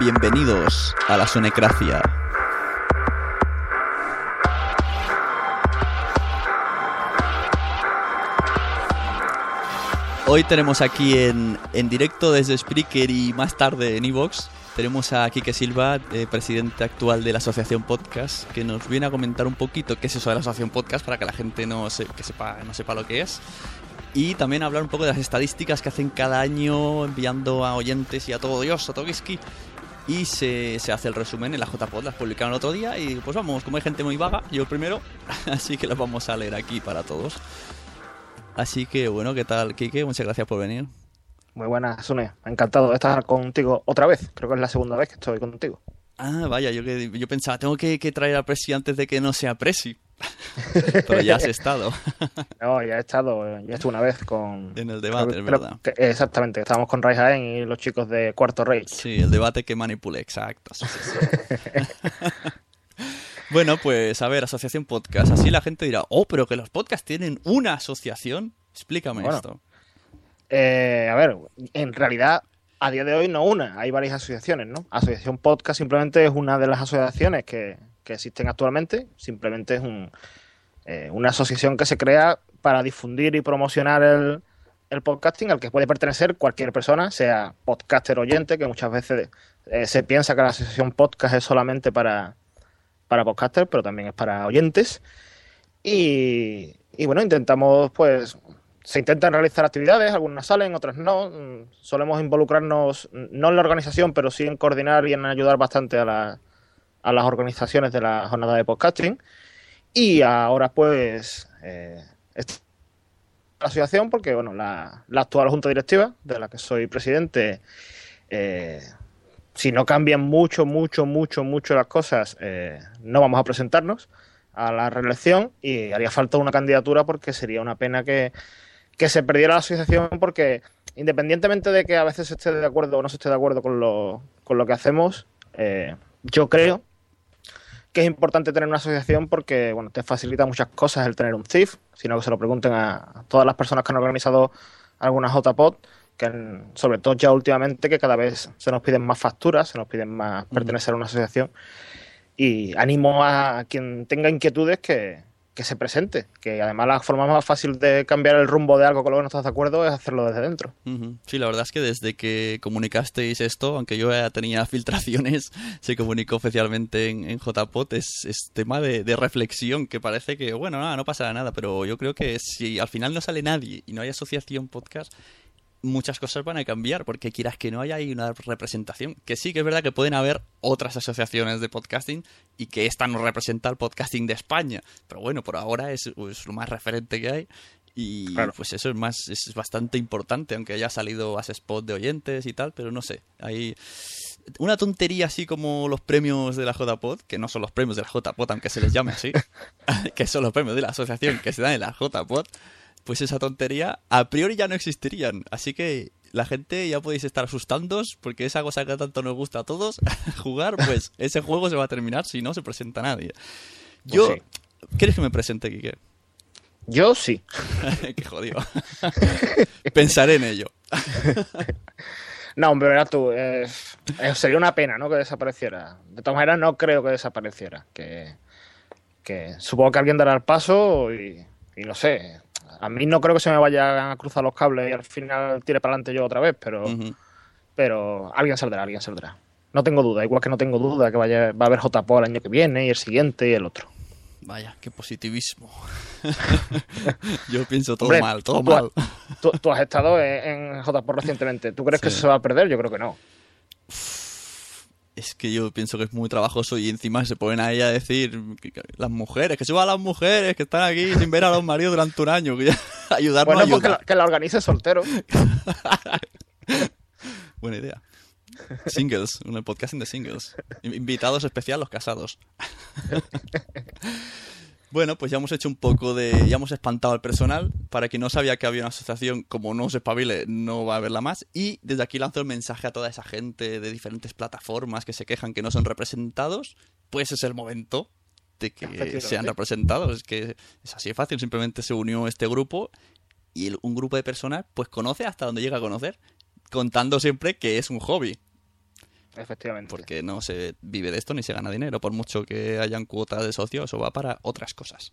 Bienvenidos a la Sonecracia. Hoy tenemos aquí en, en directo desde Spreaker y más tarde en Evox. Tenemos a Quique Silva, eh, presidente actual de la Asociación Podcast, que nos viene a comentar un poquito qué es eso de la Asociación Podcast para que la gente no, se- que sepa, no sepa lo que es. Y también hablar un poco de las estadísticas que hacen cada año enviando a oyentes y a todo Dios, a Togiski. Y se, se hace el resumen en la JPod, las publicaron el otro día. Y pues vamos, como hay gente muy vaga, yo el primero, así que las vamos a leer aquí para todos. Así que bueno, ¿qué tal, Kike? Muchas gracias por venir. Muy buenas, Sune. Encantado de estar contigo otra vez. Creo que es la segunda vez que estoy contigo. Ah, vaya, yo, que, yo pensaba, tengo que, que traer a Presi antes de que no sea Presi. Pero ya has estado No, ya he estado, ya estuve una vez con... en el debate, creo- es verdad. que- estábamente, estábamos con Rai Jaén y los chicos de Cuarto Rey. Sí, el debate que manipulé, exacto. sí, sí, sí. bueno, pues a ver, asociación podcast. Así la gente dirá, oh, pero que los podcasts tienen una asociación. Explícame Bueno. esto. Eh, a ver, en realidad, a día de hoy no una, hay varias asociaciones, ¿no? Asociación Podcast simplemente es una de las asociaciones que, que existen actualmente. Simplemente es un, eh, una asociación que se crea para difundir y promocionar el, el podcasting al que puede pertenecer cualquier persona, sea podcaster oyente, que muchas veces eh, se piensa que la asociación podcast es solamente para, para podcasters, pero también es para oyentes. Y, y bueno, intentamos pues se intentan realizar actividades, algunas salen, otras no. Mm, Solemos involucrarnos, no en la organización, pero sí en coordinar y en ayudar bastante a, la- a las organizaciones de la jornada de podcasting. Y ahora, pues, eh, la asociación, porque, bueno, la, la actual junta directiva, de la que soy presidente, eh, si no cambian mucho, mucho, mucho, mucho las cosas, eh, no vamos a presentarnos a la reelección y haría falta una candidatura porque sería una pena que, que se perdiera la asociación porque independientemente de que a veces esté de acuerdo o no se esté de acuerdo con lo, con lo que hacemos, eh, yo creo que es importante tener una asociación porque bueno, te facilita muchas cosas el tener un CIF, sino que se lo pregunten a, todas las personas que han organizado alguna JPOD, que han- sobre todo ya últimamente que cada vez se nos piden más facturas, se nos piden más pertenecer a una asociación. Y animo a quien tenga inquietudes que, que se presente, que además la forma más fácil de cambiar el rumbo de algo con lo que no estás de acuerdo es hacerlo desde dentro. Sí, la verdad es que desde que comunicasteis esto, aunque yo ya tenía filtraciones, se comunicó oficialmente en, en JPOT, es, tema de, reflexión, que parece que, bueno, nada, no pasará nada, pero yo creo que si al final no sale nadie y no hay asociación podcast, muchas cosas van a cambiar, porque quieras que no haya ahí una representación. Que sí que es verdad que pueden haber otras asociaciones de podcasting y que esta no representa el podcasting de España. Pero bueno, por ahora es, es lo más referente que hay. Y Claro. pues eso es más, es bastante importante, aunque haya salido a spot de oyentes y tal, pero no sé. Hay una tontería así como los premios de la JPod, que no son los premios de la JPod, aunque se les llame así, que son los premios de la asociación que se dan en la JPod, pues esa tontería a priori ya no existirían. Así que la gente ya podéis estar asustándos porque esa cosa que tanto nos gusta a todos, jugar, pues ese juego se va a terminar si no se presenta nadie. Pues Yo, ¿quieres que me presente, Kike? Yo sí. Qué jodido. Pensaré en ello. No, hombre, verás tú, eh, sería una pena, ¿no? Que desapareciera. De todas maneras, no creo que desapareciera. Que, que supongo que alguien dará el paso y, y no sé. A mí no creo que se me vayan a cruzar los cables y al final tire para adelante yo otra vez, pero, pero alguien saldrá, alguien saldrá. No tengo duda, igual que no tengo duda que vaya, va a haber JPO el año que viene y el siguiente y el otro. Vaya, qué positivismo. Yo pienso todo Hombre, mal, todo tú- mal. Tú, tú has estado en, en JPO recientemente. ¿Tú crees que eso se va a perder? Yo creo que no. Es que yo pienso que es muy trabajoso y encima se ponen ahí a decir las mujeres, que suban las mujeres que están aquí sin ver a los maridos durante un año, que ya- ayudarnos Bueno, pues que la, que la organice soltero. Buena idea. Singles, un podcasting de singles. In- Invitados especial los casados. Bueno, pues ya hemos hecho un poco de. Ya hemos espantado al personal. Para quien no sabía que había una asociación, como no se espabile, no va a haberla más. Y desde aquí lanzo el mensaje a toda esa gente de diferentes plataformas que se quejan que no son representados. Pues es el momento de que sean representados. Es que es así de fácil. Simplemente se unió este grupo y un grupo de personas, pues conoce hasta donde llega a conocer. Contando siempre que es un hobby. Efectivamente. Porque no se vive de esto ni se gana dinero. Por mucho que hayan cuotas de socios, eso va para otras cosas.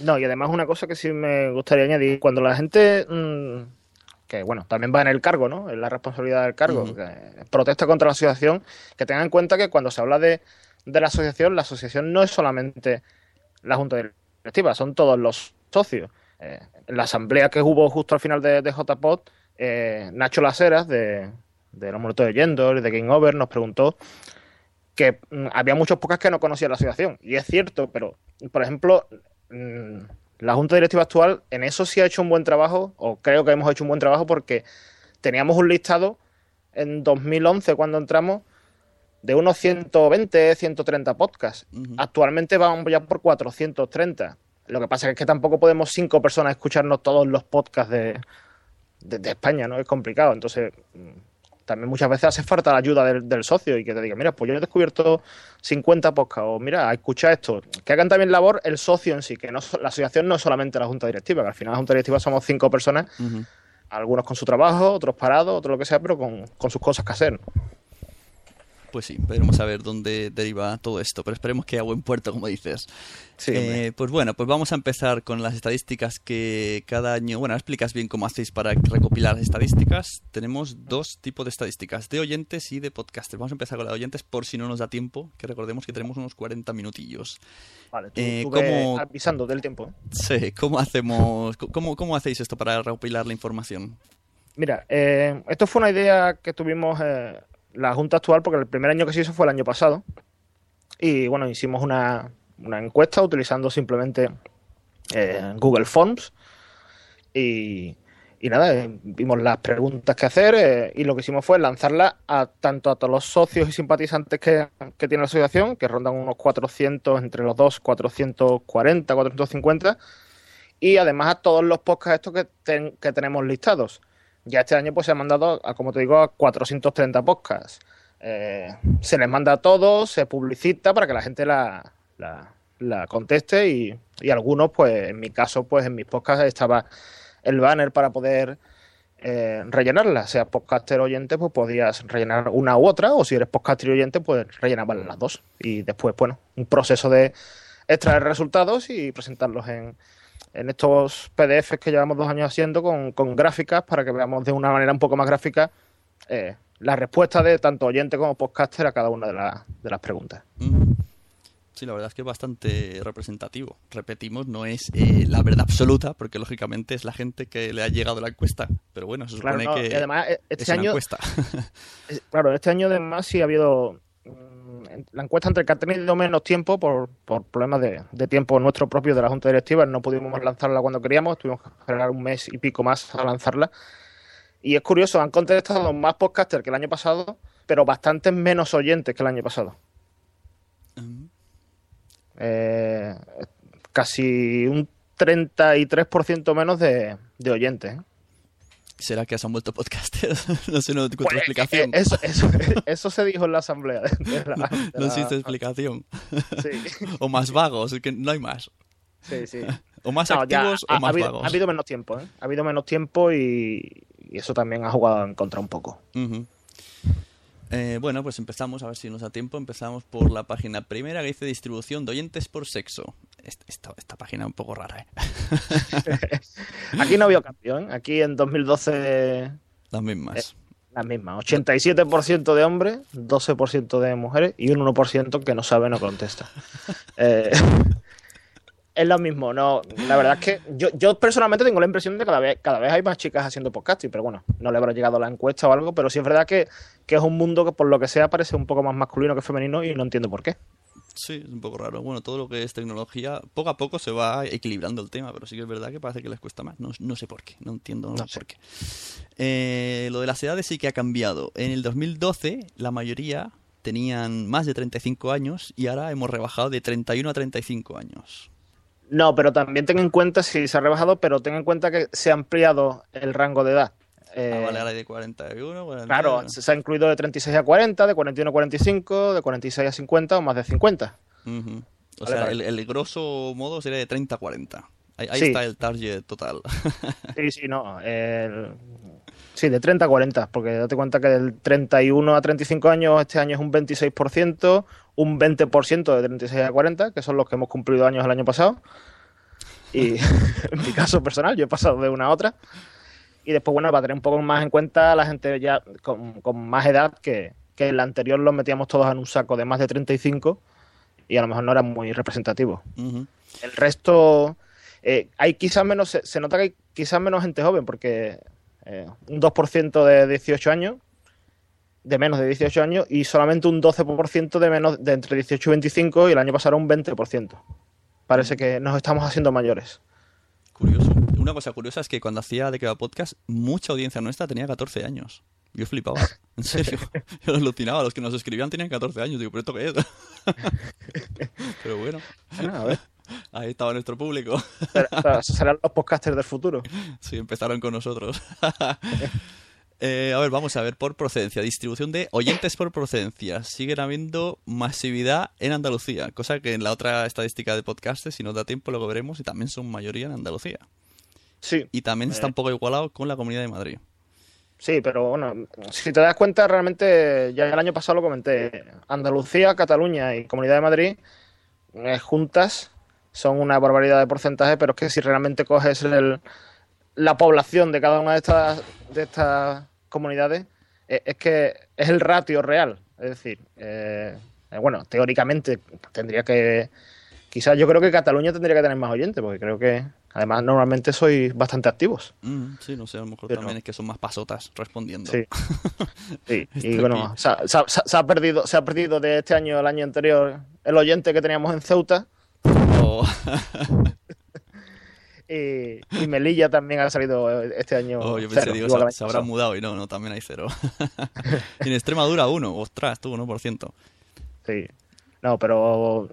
No, y además una cosa que sí me gustaría añadir, cuando la gente, mm, que bueno, también va en el cargo, ¿no? En la responsabilidad del cargo, que protesta contra la asociación, que tengan en cuenta que cuando se habla de, de la asociación, la asociación no es solamente la junta directiva, son todos los socios. Eh, en la asamblea que hubo justo al final de, de JPod, eh, Nacho Laseras, de, de los Muertos de Yendor y de Game Over, nos preguntó que mm, había muchos pocas que no conocían la asociación. Y es cierto, pero, por ejemplo, mm, la Junta Directiva actual en eso sí ha hecho un buen trabajo, o creo que hemos hecho un buen trabajo porque teníamos un listado en 2011 cuando entramos de unos 120, 130 podcasts. Ujú. Actualmente vamos ya por 430. Lo que pasa es que tampoco podemos cinco personas escucharnos todos los podcasts de, de, de España, ¿no? Es complicado. Entonces, mm, también muchas veces hace falta la ayuda del, del socio y que te diga, mira, pues yo he descubierto 50 podcasts, o mira, escucha esto. Que hagan también labor el socio en sí, que no, la asociación no es solamente la junta directiva, que al final la junta directiva somos cinco personas, algunos con su trabajo, otros parados, otros lo que sea, pero con, con sus cosas que hacer. ¿no? Pues sí, veremos a ver dónde deriva todo esto, pero esperemos que a buen puerto, como dices. Sí. Eh, pues bueno, pues vamos a empezar con las estadísticas que cada año... Bueno, explicas bien cómo hacéis para recopilar las estadísticas. Tenemos dos tipos de estadísticas, de oyentes y de podcasters. Vamos a empezar con la de oyentes por si no nos da tiempo, que recordemos que tenemos unos 40 minutillos. Vale, tú, eh, tú ¿cómo- avisando del tiempo. ¿eh? Sí, ¿cómo hacemos... cómo, cómo hacéis esto para recopilar la información? Mira, eh, esto fue una idea que tuvimos eh, la Junta actual, porque el primer año que se hizo fue el año pasado. Y bueno, hicimos una, una encuesta utilizando simplemente eh, Google Forms. Y, y nada, eh, vimos las preguntas que hacer eh, y lo que hicimos fue lanzarlas a tanto a todos los socios y simpatizantes que, que tiene la asociación, que rondan unos 400, entre los dos, 440, 450. Y además a todos los podcasts estos que, ten- que tenemos listados. Ya este año pues se han mandado, a, como te digo, a 430 podcasts. Eh, se les manda a todos, se publicita para que la gente la, la, conteste y, y algunos, pues en mi caso, pues en mis podcasts estaba el banner para poder eh, rellenarla. Sea podcaster oyente, pues podías rellenar una u otra, o si eres podcaster oyente, pues rellenabas las dos. Y después, bueno, un proceso de extraer resultados y presentarlos en, en estos PDFs que llevamos dos años haciendo con, con gráficas para que veamos de una manera un poco más gráfica eh, la respuesta de tanto oyente como podcaster a cada una de, la- de las preguntas. Mm. Sí, la verdad es que es bastante representativo. Repetimos, no es eh, la verdad absoluta, porque lógicamente es la gente que le ha llegado la encuesta. Pero bueno, se supone Claro, no, que y además es este una año, encuesta. es- claro, este año además sí ha habido la encuesta entre que ha tenido menos tiempo por, por problemas de, de tiempo nuestro propio de la Junta Directiva, no pudimos lanzarla cuando queríamos, tuvimos que esperar un mes y pico más a lanzarla. Y es curioso, han contestado más podcasters que el año pasado, pero bastantes menos oyentes que el año pasado. Mm. Eh, casi un 33% menos de, de oyentes. ¿eh? ¿Será que se han vuelto podcasters? no sé, no encuentro Pues, explicación. eh, Eso, eso, eso se dijo en la asamblea. de- de la- de no existe explicación. Sí, o más vagos, es que no hay más. sí, sí. O más No, activos ha, o más ha habido, vagos. ha habido menos tiempo, ¿eh? Ha habido menos tiempo y, y eso también ha jugado en contra un poco. Eh, bueno, pues empezamos, a ver si nos da tiempo. Empezamos por la página primera que dice distribución de oyentes por sexo. Est- Esta, esta página es un poco rara, ¿eh? Aquí no cambio, ¿eh? Aquí en 2012 Las mismas. Eh, las mismas. 87% de hombres, 12% de mujeres y un 1% que no sabe no contesta. Eh, es lo mismo, no. La verdad es que yo, yo personalmente tengo la impresión de que cada vez, cada vez hay más chicas haciendo podcasting, pero bueno, no le habrá llegado la encuesta o algo, pero sí es verdad que, que es un mundo que por lo que sea parece un poco más masculino que femenino y no entiendo por qué. Sí, es un poco raro. Bueno, todo lo que es tecnología, poco a poco se va equilibrando el tema, pero sí que es verdad que parece que les cuesta más. No, no sé por qué, no entiendo No sé. por qué. Eh, lo de las edades sí que ha cambiado. En el 2012 la mayoría tenían más de 35 años y ahora hemos rebajado de 31 a 35 años. No, pero también ten en cuenta, si se ha rebajado, pero ten en cuenta que se ha ampliado el rango de edad. Eh, Ah, vale, ahora hay de 41, 49. Claro, se ha incluido de 36 a 40, de 41 a 45, de 46 a 50 o más de 50. Ujú. O Vale, sea, vale. el, el grosso modo sería de 30 a 40. Ahí, ahí Sí. está el target total. Sí, sí, no. el- Sí, de 30 a 40, porque date cuenta que del 31 a 35 años este año es un 26%, un 20% de 36 a 40, que son los que hemos cumplido años el año pasado. Y en mi caso personal, yo he pasado de una a otra. Y después, bueno, para tener un poco más en cuenta a la gente ya con, con más edad, que, que en la anterior los metíamos todos en un saco de más de 35 y a lo mejor no era muy representativo. El resto, eh, hay quizás menos, se, se nota que hay quizás menos gente joven, porque eh, un 2% de 18 años, de menos de 18 años, y solamente un 12% de menos de entre 18 y 25, y el año pasado un 20%. Parece que nos estamos haciendo mayores. Curioso. Una cosa curiosa es que cuando hacía de que podcast, mucha audiencia nuestra tenía 14 años. Yo flipaba, en serio. Yo alucinaba, los que nos escribían tenían 14 años. Digo, ¿pero esto qué es? Pero bueno, Bueno, a ver, ahí estaba nuestro público. será- serán los podcasters del futuro. Sí, empezaron con nosotros. Eh, a ver, vamos a ver por procedencia. Distribución de oyentes por procedencia. Siguen habiendo masividad en Andalucía, cosa que en la otra estadística de podcastes, si nos da tiempo, luego veremos, y también son mayoría en Andalucía. Sí, Y también está Eh. un poco igualado con la Comunidad de Madrid. Sí, pero bueno, si te das cuenta, realmente ya el año pasado lo comenté. Andalucía, Cataluña y Comunidad de Madrid eh, juntas son una barbaridad de porcentaje, pero es que si realmente coges el- la población de cada una de estas, de estas comunidades, eh, es que es el ratio real. Es decir, eh, bueno, teóricamente tendría que. Quizás yo creo que Cataluña tendría que tener más oyentes, porque creo que además normalmente sois bastante activos. Mm, sí, no sé, a lo mejor Pero- también es que son más pasotas respondiendo. Sí. Sí, y bueno, se ha, se ha- se ha perdido, se ha perdido de este año al año anterior el oyente que teníamos en Ceuta O- y, y Melilla también ha salido este año. oh, yo pensé, cero, digo, se, habrá mudado y no, no, también hay cero. y en Extremadura uno, ostras, tú, 1%. Sí. No, pero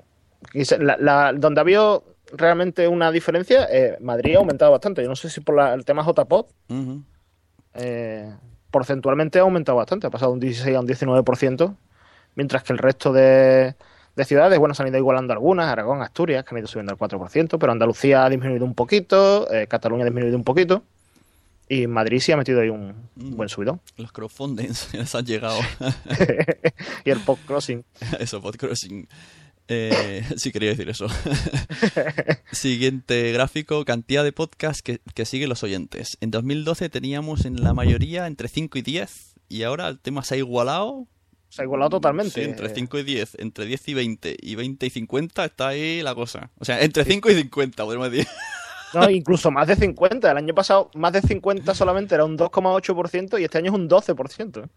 la, la- donde ha habido realmente una diferencia, eh, Madrid ha aumentado bastante. Yo no sé si por la- el tema JPOD, eh, porcentualmente ha aumentado bastante, ha pasado de un 16 a un 19%, mientras que el resto de, de ciudades, bueno, se han ido igualando algunas, Aragón, Asturias, que han ido subiendo al 4%, pero Andalucía ha disminuido un poquito, eh, Cataluña ha disminuido un poquito, y Madrid sí ha metido ahí un Mm. buen subidón. Los crowdfundings les han llegado. y el post-crossing. eso, podcrossing. Eh, sí, quería decir eso. Siguiente gráfico, cantidad de podcasts que, que siguen los oyentes. En 2012 teníamos en la mayoría entre 5 y 10 y ahora el tema se ha igualado. Se ha igualado totalmente. Sí, entre Eh, 5 y 10, entre 10 y 20 y 20 y 50 está ahí la cosa. O sea, entre 5 y 50, podemos decir. No, incluso más de 50. El año pasado más de 50 solamente era un 2,8% y este año es un 12%.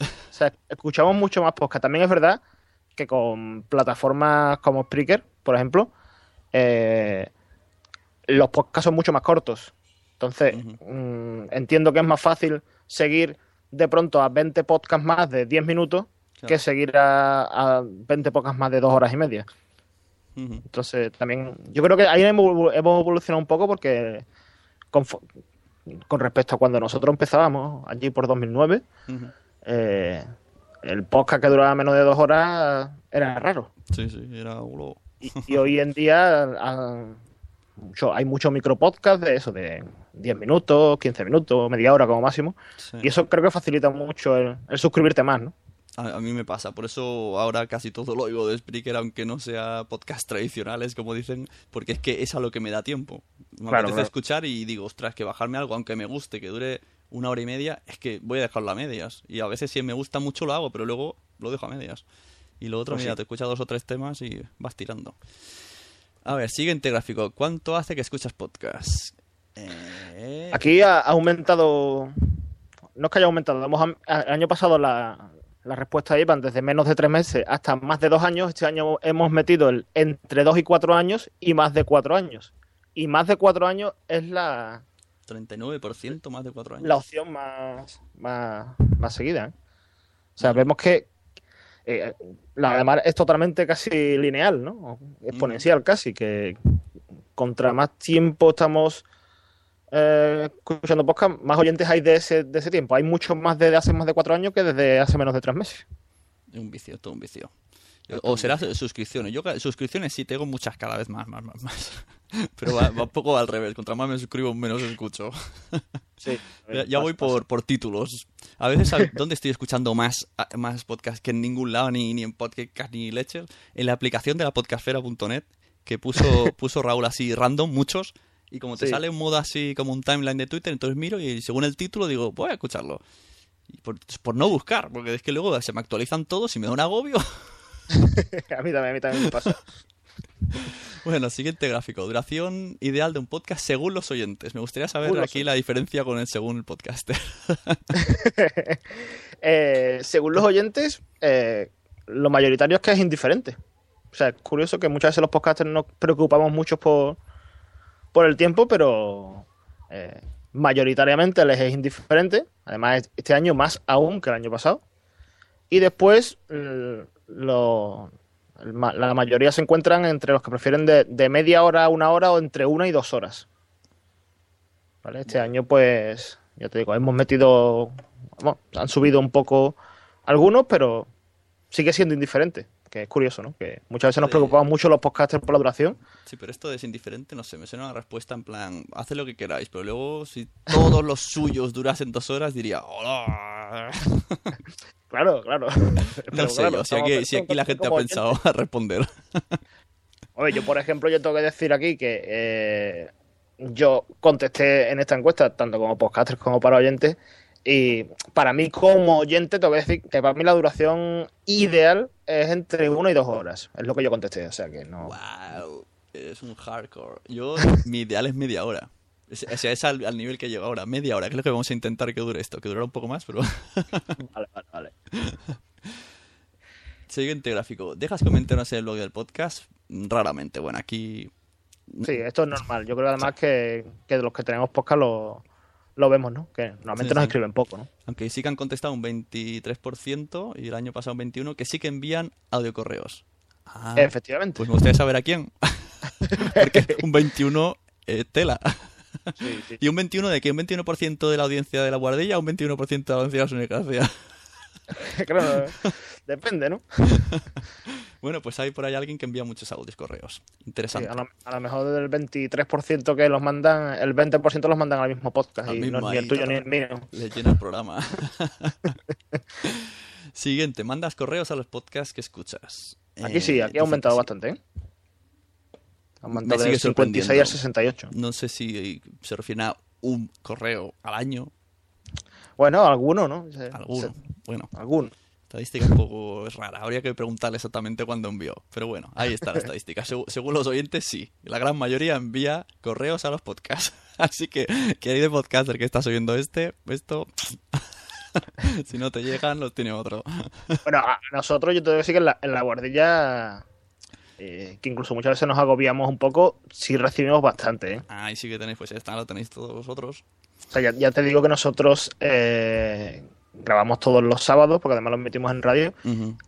O sea, escuchamos mucho más podcast. También es verdad que con plataformas como Spreaker, por ejemplo, eh, los podcasts son mucho más cortos. Entonces, mm, entiendo que es más fácil seguir de pronto a 20 podcasts más de 10 minutos Claro. que seguir a, a 20 podcasts más de 2 horas y media. Entonces, también, yo creo que ahí hemos evolucionado un poco porque con, respecto a cuando nosotros empezábamos, allí por 2009, Ujú. eh, el podcast que duraba menos de dos horas era raro. Sí, sí, era uno... Y, y hoy en día ah, mucho- hay muchos micropodcasts de eso, de 10 minutos, 15 minutos, media hora como máximo. Sí. Y eso creo que facilita mucho el, el suscribirte más, ¿no? A, a mí me pasa, por eso ahora casi todo lo oigo de Spreaker, aunque no sea podcast tradicionales, como dicen, porque es que es a lo que me da tiempo. Me Claro, apetece claro. escuchar y digo, ostras, que bajarme algo, aunque me guste, que dure una hora y media, es que voy a dejarlo a medias. Y a veces si me gusta mucho lo hago, pero luego lo dejo a medias. Y lo otro, Pues mira, sí. te escuchas dos o tres temas y vas tirando. A ver, siguiente gráfico. ¿Cuánto hace que escuchas podcast? Eh, Aquí ha aumentado, no es que haya aumentado, hemos, el año pasado la, la respuesta iban desde menos de tres meses hasta más de dos años. Este año hemos metido el entre dos y cuatro años y más de cuatro años. Y más de cuatro años es la, 39%, más de cuatro años. la opción más, más, más seguida. ¿eh? O sea, vemos que eh, la además es totalmente casi lineal, ¿no? Exponencial casi, que contra más tiempo estamos eh, escuchando podcast, más oyentes hay de ese, de ese tiempo. Hay muchos más desde hace más de cuatro años que desde hace menos de tres meses. Es un vicio, todo un vicio. O será suscripciones. Yo suscripciones sí tengo muchas cada vez más, más, más, más. Pero va, va un poco al revés. Contra más me suscribo, menos escucho. Sí. Ya, ya voy por, por títulos. A veces, ¿sabes dónde estoy escuchando más, más podcasts que en ningún lado, ni, ni en podcast ni leches? En la aplicación de la podcastfera.net, que puso, puso Raúl así random, muchos. Y como te Sí. sale un modo así como un timeline de Twitter, entonces miro y según el título digo, voy a escucharlo. Y por, por no buscar, porque es que luego se me actualizan todos y me da un agobio. a mí también, a mí también me pasa. Bueno, siguiente gráfico. Duración ideal de un podcast según los oyentes. Me gustaría saber Según los aquí la diferencia con el según el podcaster. Eh, según los oyentes, eh, lo mayoritario es que es indiferente. O sea, es curioso que muchas veces los podcasters nos preocupamos mucho por, por el tiempo, pero eh, mayoritariamente les es indiferente. Además, este año más aún que el año pasado. Y después, lo- la mayoría se encuentran entre los que prefieren de, de media hora a una hora o entre una y dos horas. ¿Vale? Este año, pues, ya te digo, hemos metido, bueno, han subido un poco algunos, pero sigue siendo indiferente. Que es curioso, ¿no? Que muchas veces nos preocupamos mucho los podcasters por la duración. Sí, pero esto es indiferente, no sé, me suena una respuesta en plan, haced lo que queráis, pero luego si todos los suyos durasen dos horas diría, hola. Claro, claro. No sé claro, yo, si aquí, si aquí la gente ha pensado a responder. Oye, yo por ejemplo, yo tengo que decir aquí que eh, yo contesté en esta encuesta, tanto como podcasters como para oyentes, y para mí como oyente tengo que decir que para mí la duración ideal es entre una y dos horas. Es lo que yo contesté, o sea que no... wow, es un hardcore. Yo, mi ideal es media hora. Es- O sea, es al, al nivel que llego ahora, media hora, que es lo que vamos a intentar que dure esto, que durará un poco más, pero... Vale, vale, vale. Siguiente gráfico. ¿Dejas comentarios en el blog del podcast? Raramente. Bueno, aquí Sí, esto es normal. Yo creo además que, que de los que tenemos podcast lo, lo vemos, ¿no? Que normalmente Sí, nos sí. escriben poco, ¿no? Aunque sí que han contestado un 23% y el año pasado un 21%, que sí que envían audiocorreos. Ah, Efectivamente. pues me gustaría saber a quién. Porque un 21 eh, tela. Sí, sí. ¿Y un 21 de qué? ¿Un 21% de la audiencia de la guardilla o un 21% de la audiencia de la Sunecracia? Claro, depende, ¿no? Bueno, pues hay por ahí alguien que envía muchos audios correos. Interesante. a, lo, a lo mejor del 23% que los mandan, el 20% los mandan al mismo podcast. Al y mismo no, ni el ahí, tuyo ni el mío. Le llena el programa. Siguiente, mandas correos a los podcasts que escuchas. Aquí Eh, sí, aquí dice ha aumentado bastante, ¿eh? Ha Me aumentado sigue del 56 al sorprendiendo. 68. No sé si se refiere a un correo al año, Bueno, alguno, ¿no? Se- alguno. se- Bueno, alguno. estadística un poco rara. Habría que preguntarle exactamente cuándo envió. Pero bueno, ahí está la estadística. Según los oyentes, sí. La gran mayoría envía correos a los podcasts. Así que, querido podcaster que estás oyendo este, esto... si no te llegan, los tiene otro. Bueno, a nosotros yo te voy a decir que en la, en la guardilla, eh, que incluso muchas veces nos agobiamos un poco, sí recibimos bastante, ¿eh? Ahí sí que tenéis, pues está, lo tenéis todos vosotros. O sea, ya, ya te digo que nosotros, eh, grabamos todos los sábados, porque además lo metimos en radio.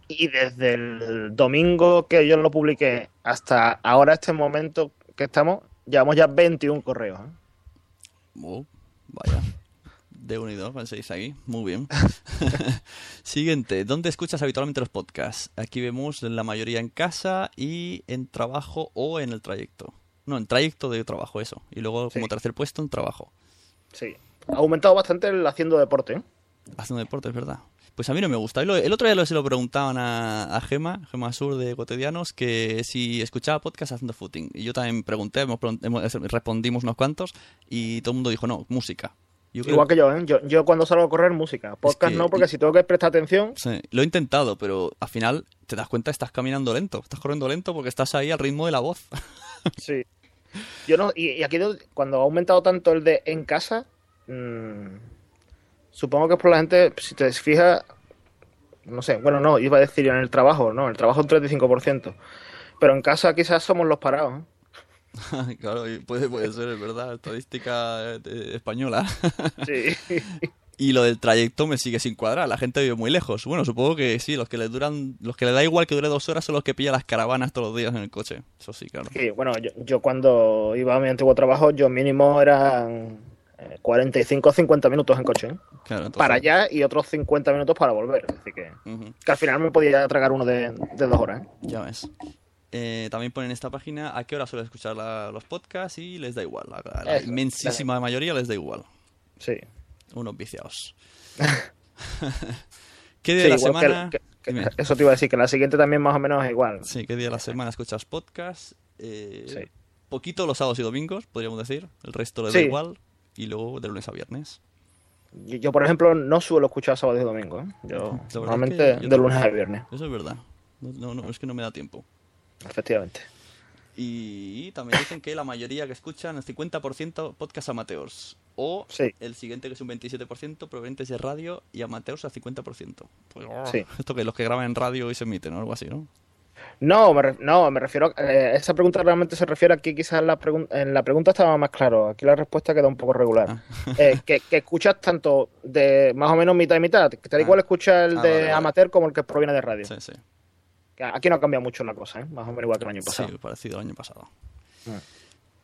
Y desde el domingo que yo lo publiqué hasta ahora, este momento que estamos, llevamos ya 21 correos. ¿eh? Oh, vaya. De unido, penséis ahí. Muy bien. Siguiente. ¿Dónde escuchas habitualmente los podcasts? Aquí vemos la mayoría en casa y en trabajo o en el trayecto. No, en trayecto de trabajo, eso. Y luego como Sí. tercer puesto en trabajo. Sí. Ha aumentado bastante el haciendo deporte. ¿eh? Haciendo deporte, es verdad. Pues a mí no me gusta. Y El otro día se lo preguntaban a, a Gema, Gema Sur de Cotidianos, que si escuchaba podcast haciendo footing. Y yo también pregunté, hemos hemos- respondimos unos cuantos y todo el mundo dijo, no, música. Yo creo- Igual que yo, ¿eh? yo, yo cuando salgo a correr, música. Podcast que- no, porque si tengo que prestar atención, Sí, lo he intentado, pero al final te das cuenta estás caminando lento, estás corriendo lento porque estás ahí al ritmo de la voz. sí. Yo no, y, y aquí cuando ha aumentado tanto el de en casa, mm, supongo que es por la gente, si te fijas, no sé, bueno, no, iba a decir en el trabajo, no, en el trabajo un 35%. Pero en casa quizás somos los parados. ¿eh? claro, puede, puede ser, es verdad, estadística eh, española. Sí. y lo del trayecto me sigue sin cuadrar, la gente vive muy lejos. Bueno, supongo que sí, los que le duran, los que le da igual que dure dos horas son los que pillan las caravanas todos los días en el coche. Eso sí, claro. Sí, bueno, yo, yo cuando iba a mi antiguo trabajo, yo mínimo eran eh, 45 o 50 minutos en coche. ¿eh? Claro, entonces- Para allá y otros 50 minutos para volver. Así que, que al final me podía tragar uno de, de dos horas. ¿eh? Ya ves. Eh, también ponen en esta página a qué hora suelen escuchar la- los podcasts y les da igual. La, a la Eso, inmensísima mayoría les da igual. Sí. Unos viciados. ¿Qué día Sí, de la semana? que- que- Dime. eso te iba a decir, que la siguiente también más o menos es igual. Sí, ¿qué día de la semana escuchas podcast? Eh, Sí. Poquito los sábados y domingos, podríamos decir. El resto les da Sí. igual. Y luego de lunes a viernes. Yo, yo, por ejemplo, no suelo escuchar sábado y domingo. ¿eh? Yo normalmente que yo de lunes a viernes, Eso es verdad. No, no, es que no me da tiempo. Efectivamente. Y también dicen que la mayoría que escuchan, el 50% podcast amateurs. O Sí. el siguiente que es un 27% provenientes de radio y amateurs al 50%. Pues, Sí. Esto que los que graban en radio y se emiten o algo así, ¿no? No, me, re- no, me refiero. a- eh, esa pregunta realmente se refiere aquí, quizás la pregun- en la pregunta estaba más claro. Aquí la respuesta queda un poco regular. Ah. Eh, que, que escuchas tanto de más o menos mitad y mitad. Que te da Ah. igual escuchar el Ah, de vale, vale. amateur como el que proviene de radio. Sí, sí. Aquí no ha cambiado mucho la cosa, ¿eh? Más o menos igual que el año pasado. Sí, parecido al año pasado. Ah.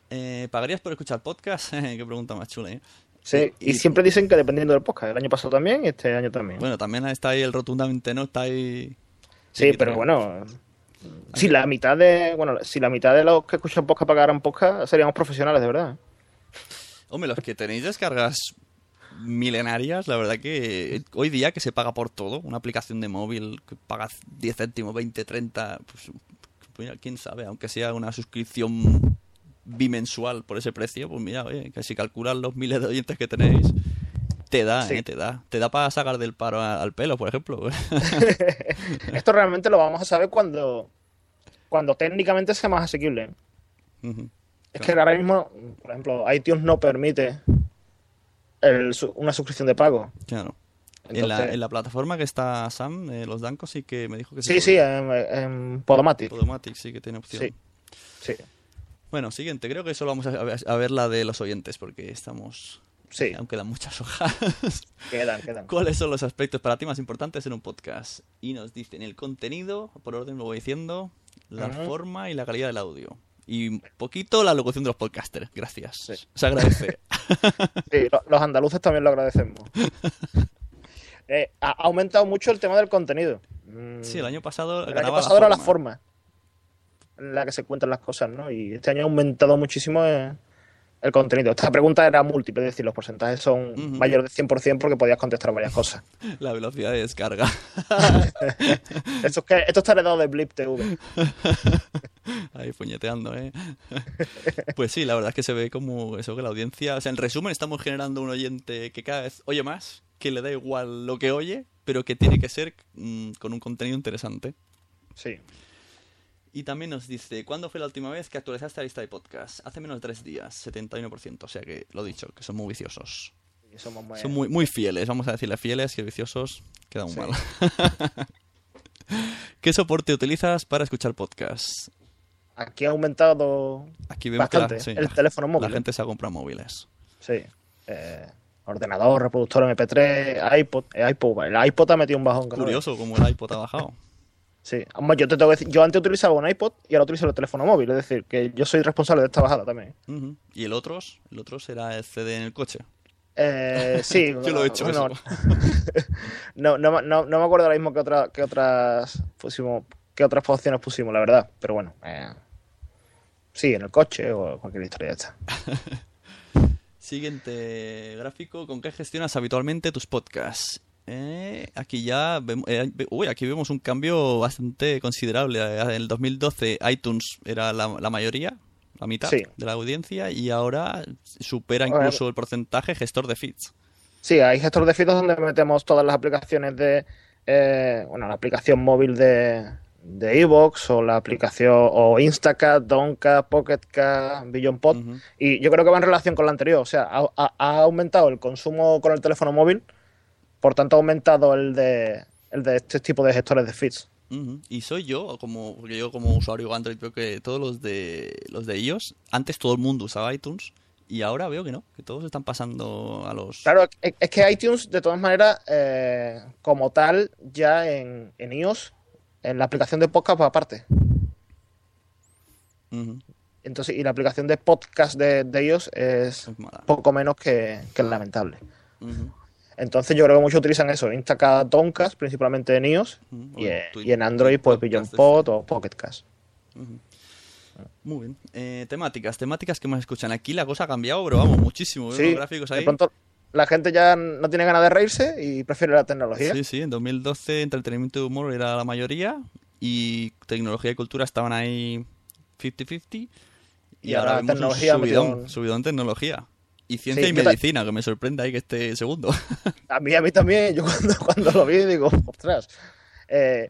Eh, ¿Pagarías por escuchar podcast? Qué pregunta más chula, ¿eh? Sí, y, siempre dicen que dependiendo del podcast. El año pasado también y este año también. Bueno, también está ahí el rotundamente no, está ahí... sí, pero bueno. Si la mitad de. Bueno, si la mitad de los que escuchan podcast pagaran podcast, seríamos profesionales, de verdad. Hombre, los que tenéis descargas milenarias, la verdad que hoy día que se paga por todo, una aplicación de móvil que pagas 10 céntimos, 20, 30, pues mira, quién sabe, aunque sea una suscripción bimensual por ese precio, pues mira, oye, que si calculas los miles de oyentes que tenéis, te da, Sí. eh, te da. Te da para sacar del paro a- al pelo, por ejemplo. Esto realmente lo vamos a saber cuando, cuando técnicamente sea más asequible. Es que ahora mismo, por ejemplo, iTunes no permite el una suscripción de pago. Claro. En, la, en la plataforma que está Sam, eh, los Dancos, sí que me dijo que Sí, sí, en, en Podomatic. Podomatic sí que tiene opción. Sí. Sí, Bueno, siguiente. Creo que solo vamos a, a ver la de los oyentes porque estamos... sí, Aún quedan muchas hojas. quedan, quedan. ¿Cuáles son los aspectos para ti más importantes en un podcast? Y nos dicen el contenido, por orden lo voy diciendo, la forma y la calidad del audio. Y un poquito la locución de los podcasters. Gracias. Sí. Se agradece. Sí, lo- los andaluces también lo agradecemos. Eh, ha aumentado mucho el tema del contenido. Mm, sí, el año pasado el año pasado era la forma. forma en la que se cuentan las cosas, ¿no? Y este año ha aumentado muchísimo eh, el contenido. Esta pregunta era múltiple, es decir, los porcentajes son mayores del 100% porque podías contestar varias cosas. La velocidad de descarga. Esto, es que, esto está heredado de Blip TV. Ahí puñeteando, ¿eh? Pues sí, la verdad es que se ve como eso que la audiencia... O sea, en resumen, estamos generando un oyente que cada vez oye más, que le da igual lo que oye, pero que tiene que ser mm, con un contenido interesante. Sí. Y también nos dice, ¿cuándo fue la última vez que actualizaste la lista de podcast? Hace menos de tres días, 71%. O sea que, lo dicho, que son muy viciosos. Somos muy- Son muy, muy fieles, vamos a decirle fieles, que viciosos queda Sí. mal. ¿Qué soporte utilizas para escuchar podcasts? Aquí ha aumentado Aquí vemos que bastante la, sí, el teléfono móvil. la gente se ha comprado móviles. Sí. Eh, ordenador, reproductor MP3, iPod, eh, iPod, el iPod ha metido un bajón. Curioso como el iPod ha bajado. Sí, yo te tengo que decir, yo antes utilizaba un iPod y ahora utilizo el teléfono móvil, es decir, que yo soy responsable de esta bajada también. ¿Y el otro? El otro será el CD en el coche. Eh, sí, Yo lo he hecho bueno, eso. no, no, no, no me acuerdo ahora mismo qué, otra, qué otras pusimos, qué otras opciones pusimos, la verdad, pero bueno, eh, sí, en el coche o cualquier historia ya está. Siguiente gráfico, ¿con qué gestionas habitualmente tus podcasts? Eh, aquí ya vemos, eh, uy, aquí vemos un cambio bastante considerable. Eh, En el 2012 iTunes era la, la mayoría, la mitad Sí. de la audiencia, y ahora supera incluso el porcentaje gestor de feeds. Sí, hay gestor de feeds donde metemos todas las aplicaciones de, eh, bueno, la aplicación móvil de de Evox o la aplicación o Instacat, Doncat, Pocketcat, BillionPod Ujú. y yo creo que va en relación con la anterior, o sea, ha, aumentado el consumo con el teléfono móvil, por tanto ha aumentado el de el de este tipo de gestores de feeds. Y soy yo, como porque yo como usuario Android veo que todos los de los de iOS, antes todo el mundo usaba iTunes y ahora veo que no, que todos están pasando a los Claro, es, es que iTunes, de todas maneras, eh, como tal, ya en, en iOS, en la aplicación de podcast va aparte. Ujú. Entonces, y la aplicación de podcast de, de iOS es poco menos que, que lamentable. Entonces, yo creo que muchos utilizan eso, Instacast, Doncast, principalmente en iOS, y, en- Tweet- y en Android, pues Podcast Billion este. Pod o Pocketcast. Muy bien. Eh, temáticas, temáticas que más escuchan. Aquí la cosa ha cambiado, pero vamos, muchísimo. Veo Sí, unos gráficos de ahí. pronto la gente ya no tiene ganas de reírse y prefiere la tecnología. Sí, sí, en 2012 entretenimiento y humor era la mayoría y tecnología y cultura estaban ahí 50-50 y, Y ahora, ahora tecnología un subidón, subidón tecnología. Y ciencia Sí, y medicina, que me sorprende ahí que esté segundo. A mí, a mí también, yo cuando, cuando lo vi digo, ostras. Eh,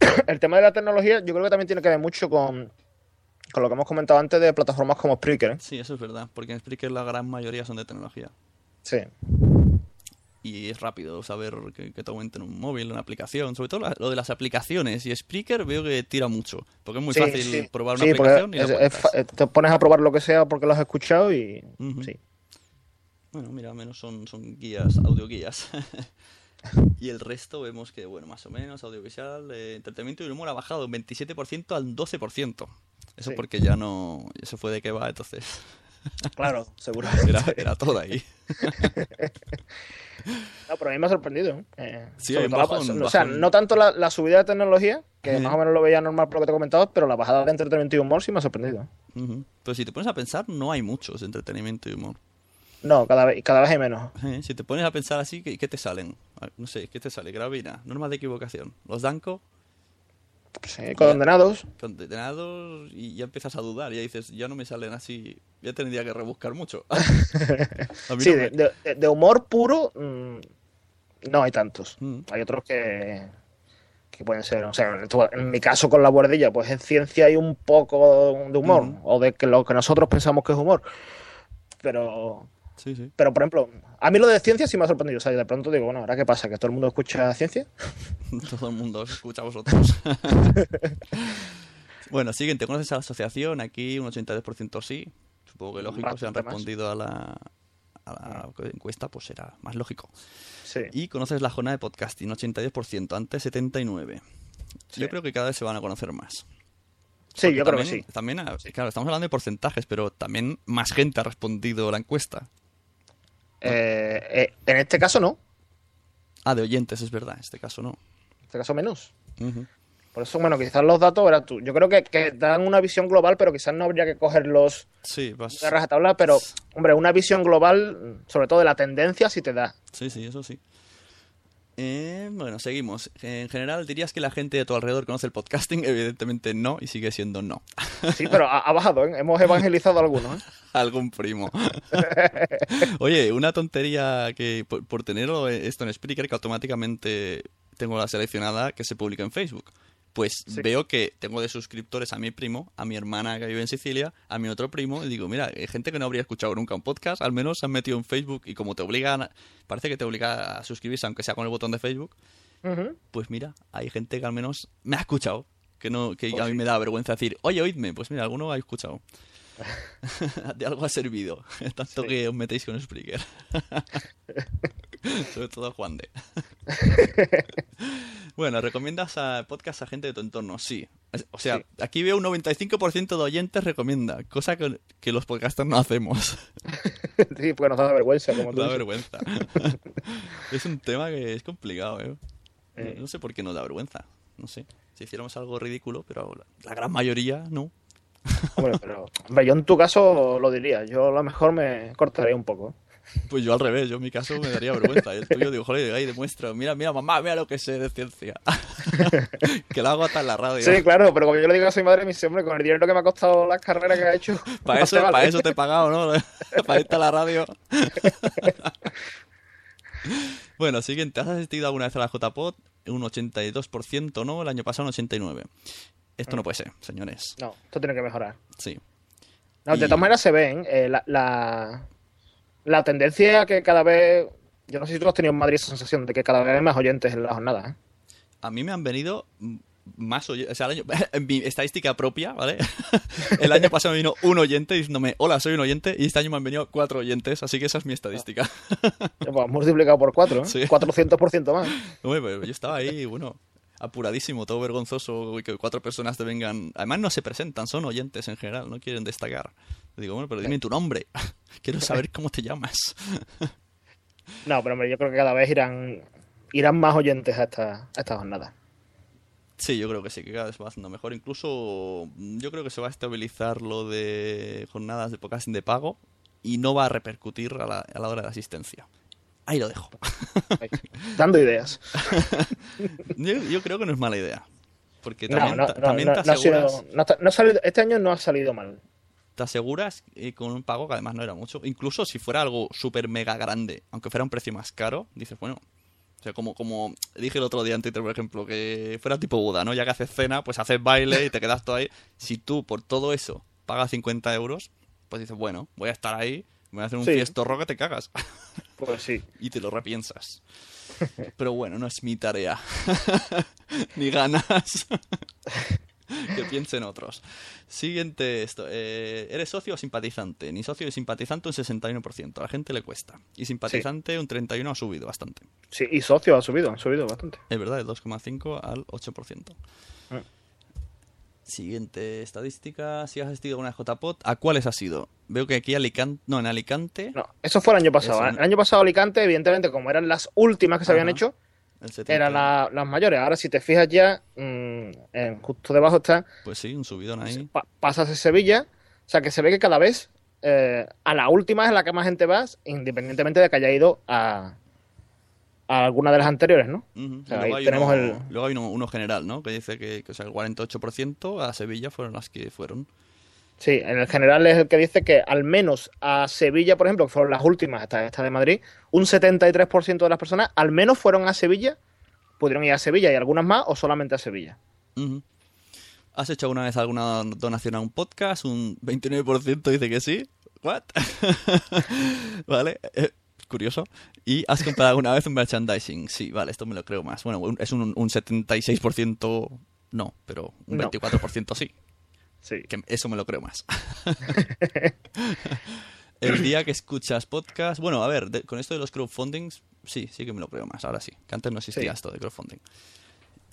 el tema de la tecnología yo creo que también tiene que ver mucho con, con lo que hemos comentado antes de plataformas como Spreaker. ¿eh? sí, eso es verdad, porque en Spreaker la gran mayoría son de tecnología. Sí, Y es rápido saber que, que te aumenten un móvil, una aplicación. Sobre todo la- lo de las aplicaciones. Y Spreaker veo que tira mucho. Porque es muy Sí, fácil sí. probar una Sí, aplicación y la es- te pones a probar lo que sea porque lo has escuchado y sí. Bueno, mira, al menos son, son guías, audioguías. y el resto vemos que, bueno, más o menos, audiovisual, eh, entretenimiento y humor ha bajado un 27% al 12%. Eso Sí. porque ya no... Eso fue de que va, entonces Claro, seguro. era, era todo ahí. No, pero a mí me ha sorprendido. ¿eh? Sí, hay un la- bajón, o sea, no tanto la, la subida de tecnología, que más o menos lo veía normal por lo que te he comentado, pero la bajada de entretenimiento y humor sí me ha sorprendido. Pero si te pones a pensar, no hay muchos entretenimiento y humor. No, cada vez, cada vez hay menos. Eh, Si te pones a pensar así, ¿qué, qué te salen? Ah, No sé, ¿qué te sale? Gravina, normas de equivocación. Los Danco, Sí, condenados. condenados y ya empiezas a dudar. Ya dices, ya no me salen así. Ya tendría que rebuscar mucho. Sí, no de, me- de- de- de humor puro mm, no hay tantos. Mm. Hay otros que, que pueden ser, o sea, en mi caso con la buhardilla, pues en ciencia hay un poco de humor, Ujú. o de que lo que nosotros pensamos que es humor. Pero, Sí, sí. pero por ejemplo, a mí lo de ciencia sí me ha sorprendido. O sea, de pronto digo, bueno, ¿ahora qué pasa? ¿Que todo el mundo escucha ciencia? Todo el mundo escucha a vosotros. bueno, siguiente. ¿Conoces a la asociación? Aquí un 82% sí. Supongo que lógico, si han más. respondido a la, a la encuesta, pues será más lógico. Sí. Y conoces la jornada de podcasting, 82%, antes 79%. Sí. Yo creo que cada vez se van a conocer más. Sí, Porque yo creo que sí. También, ha- claro, estamos hablando de porcentajes, pero también más gente ha respondido la encuesta. Eh, eh, en este caso no. Ah, de oyentes, es verdad, en este caso no. En este caso menos. Por eso, bueno, quizás los datos, verás tú. Yo creo que, que dan una visión global, pero quizás no habría que cogerlos Sí, vas... de rajatabla, pero, hombre, una visión global, sobre todo de la tendencia, sí te da. Sí, sí, eso sí. Eh, bueno, seguimos. En general, ¿dirías que la gente de tu alrededor conoce el podcasting? Evidentemente no, y sigue siendo no. Sí, pero ha, ha bajado, ¿eh? Hemos evangelizado a algunos, ¿eh? Algún primo. Oye, una tontería que por, por tener esto en Spreaker, que automáticamente tengo la seleccionada que se publica en Facebook. Pues Sí. veo que tengo de suscriptores a mi primo, a mi hermana que vive en Sicilia, a mi otro primo, y digo, mira, hay gente que no habría escuchado nunca un podcast, al menos se han metido en Facebook y como te obligan, parece que te obliga a suscribirse aunque sea con el botón de Facebook, pues mira, hay gente que al menos me ha escuchado, que no que Pues a mí sí. me da vergüenza decir, oye, oídme, pues mira, alguno ha escuchado. de algo ha servido. Tanto Sí. que os metéis con Spreaker. Sobre todo Juan de. bueno, ¿recomiendas a podcast a gente de tu entorno? Sí. O sea, Sí. aquí veo un 95% de oyentes recomienda, cosa que, que los podcasters no hacemos. sí, porque nos da vergüenza, como tú da dices. vergüenza. es un tema que es complicado, ¿eh? Eh. No sé por qué nos da vergüenza. No sé. Si hiciéramos algo ridículo, pero la, la gran mayoría no. Hombre, pero hombre, yo en tu caso lo diría. Yo a lo mejor me cortaría un poco. Pues yo al revés, yo en mi caso me daría vergüenza. Y el tuyo digo, joder, ahí demuestro, mira, mira, mamá, mira lo que sé de ciencia. que lo hago hasta en la radio. Sí, claro, pero como yo le digo a mi madre, me dice, hombre, con el dinero que me ha costado las carreras que ha hecho. Para eso, te vale". para eso te he pagado, ¿no? para irte a la radio. bueno, siguiente. ¿Has asistido alguna vez a la JPod? Un 82%, ¿no? El año pasado un 89%. Esto no puede ser, señores. No, esto tiene que mejorar. Sí. No, de Y- todas maneras se ven eh, la, la, la tendencia que cada vez. Yo no sé si tú has tenido en Madrid esa sensación de que cada vez hay más oyentes en la jornada. ¿eh? A mí me han venido más oyentes. O sea, el año- en mi estadística propia, ¿vale? el año pasado me vino un oyente diciéndome, hola, soy un oyente. Y este año me han venido cuatro oyentes. Así que esa es mi estadística. Pues, multiplicado por cuatro, ¿eh? Sí. 400% más. Pero yo estaba ahí, bueno, apuradísimo, todo vergonzoso, y que cuatro personas te vengan. Además, no se presentan, son oyentes en general, no quieren destacar. Le digo, bueno, pero dime tu nombre. Quiero saber cómo te llamas. No, pero hombre, yo creo que cada vez irán irán más oyentes a esta, a esta jornada. Sí, yo creo que sí, que cada vez va haciendo mejor. Incluso mm, yo creo que se va a estabilizar lo de jornadas de podcasting de pago y no va a repercutir a la, a la hora de asistencia. Ahí lo dejo. Dando ideas. Yo, yo creo que no es mala idea. Porque también, no, no, también no, te sido- aseguras... no salido- este año no ha salido mal. te aseguras eh, con un pago que además no era mucho. Incluso si fuera algo súper mega grande, aunque fuera un precio más caro, dices, bueno. O sea, como, como dije el otro día en Twitter, por ejemplo, que fuera tipo Buda, ¿no? Ya que haces cena, pues haces baile y te quedas todo ahí. Si tú por todo eso pagas 50 euros, pues dices, bueno, voy a estar ahí, voy a hacer un Sí. fiestorro que te cagas. Pues sí. y te lo repiensas. Pero bueno, no es mi tarea. Ni ganas. que piensen otros. Siguiente esto. eh, ¿Eres socio o simpatizante? Ni socio ni simpatizante un 61%. A la gente le cuesta. Y simpatizante un 31% ha subido bastante. Sí, y socios ha subido, ha subido bastante. Es verdad, de 2,5 al 8%. Mm. Siguiente estadística. Si has asistido a una JPOT, ¿a cuáles has ido? Veo que aquí Alicante... No, en Alicante... No, eso fue el año pasado. ¿eh? El año pasado Alicante, evidentemente, como eran las últimas que se habían hecho, El 70. eran la- las mayores. Ahora, si te fijas ya, mm, en- justo debajo está, Pues sí, un subidón ahí. pa- pasas de Sevilla. O sea, que se ve que cada vez eh, a la última es la que más gente vas, independientemente de que haya ido a, a alguna de las anteriores, ¿no? O sea, luego, ahí hay tenemos uno, el- luego hay uno, uno general, ¿no? Que dice que, que, o sea, el 48% a Sevilla fueron las que fueron. Sí, en el general es el que dice que al menos a Sevilla, por ejemplo, que fueron las últimas, hasta esta de Madrid, un 73% de las personas al menos fueron a Sevilla, pudieron ir a Sevilla y algunas más, o solamente a Sevilla. ¿Has hecho alguna vez alguna donación a un podcast? Un 29% dice que sí. ¿What? vale. Curioso. ¿Y has comprado alguna vez un merchandising? Sí, vale, esto me lo creo más. Bueno, un- es un, un 76% no, pero un No. 24% sí. Sí. Que eso me lo creo más. El día que escuchas podcast. Bueno, a ver, de- con esto de los crowdfundings, sí, sí que me lo creo más. Ahora sí, que antes no existía Sí. esto de crowdfunding.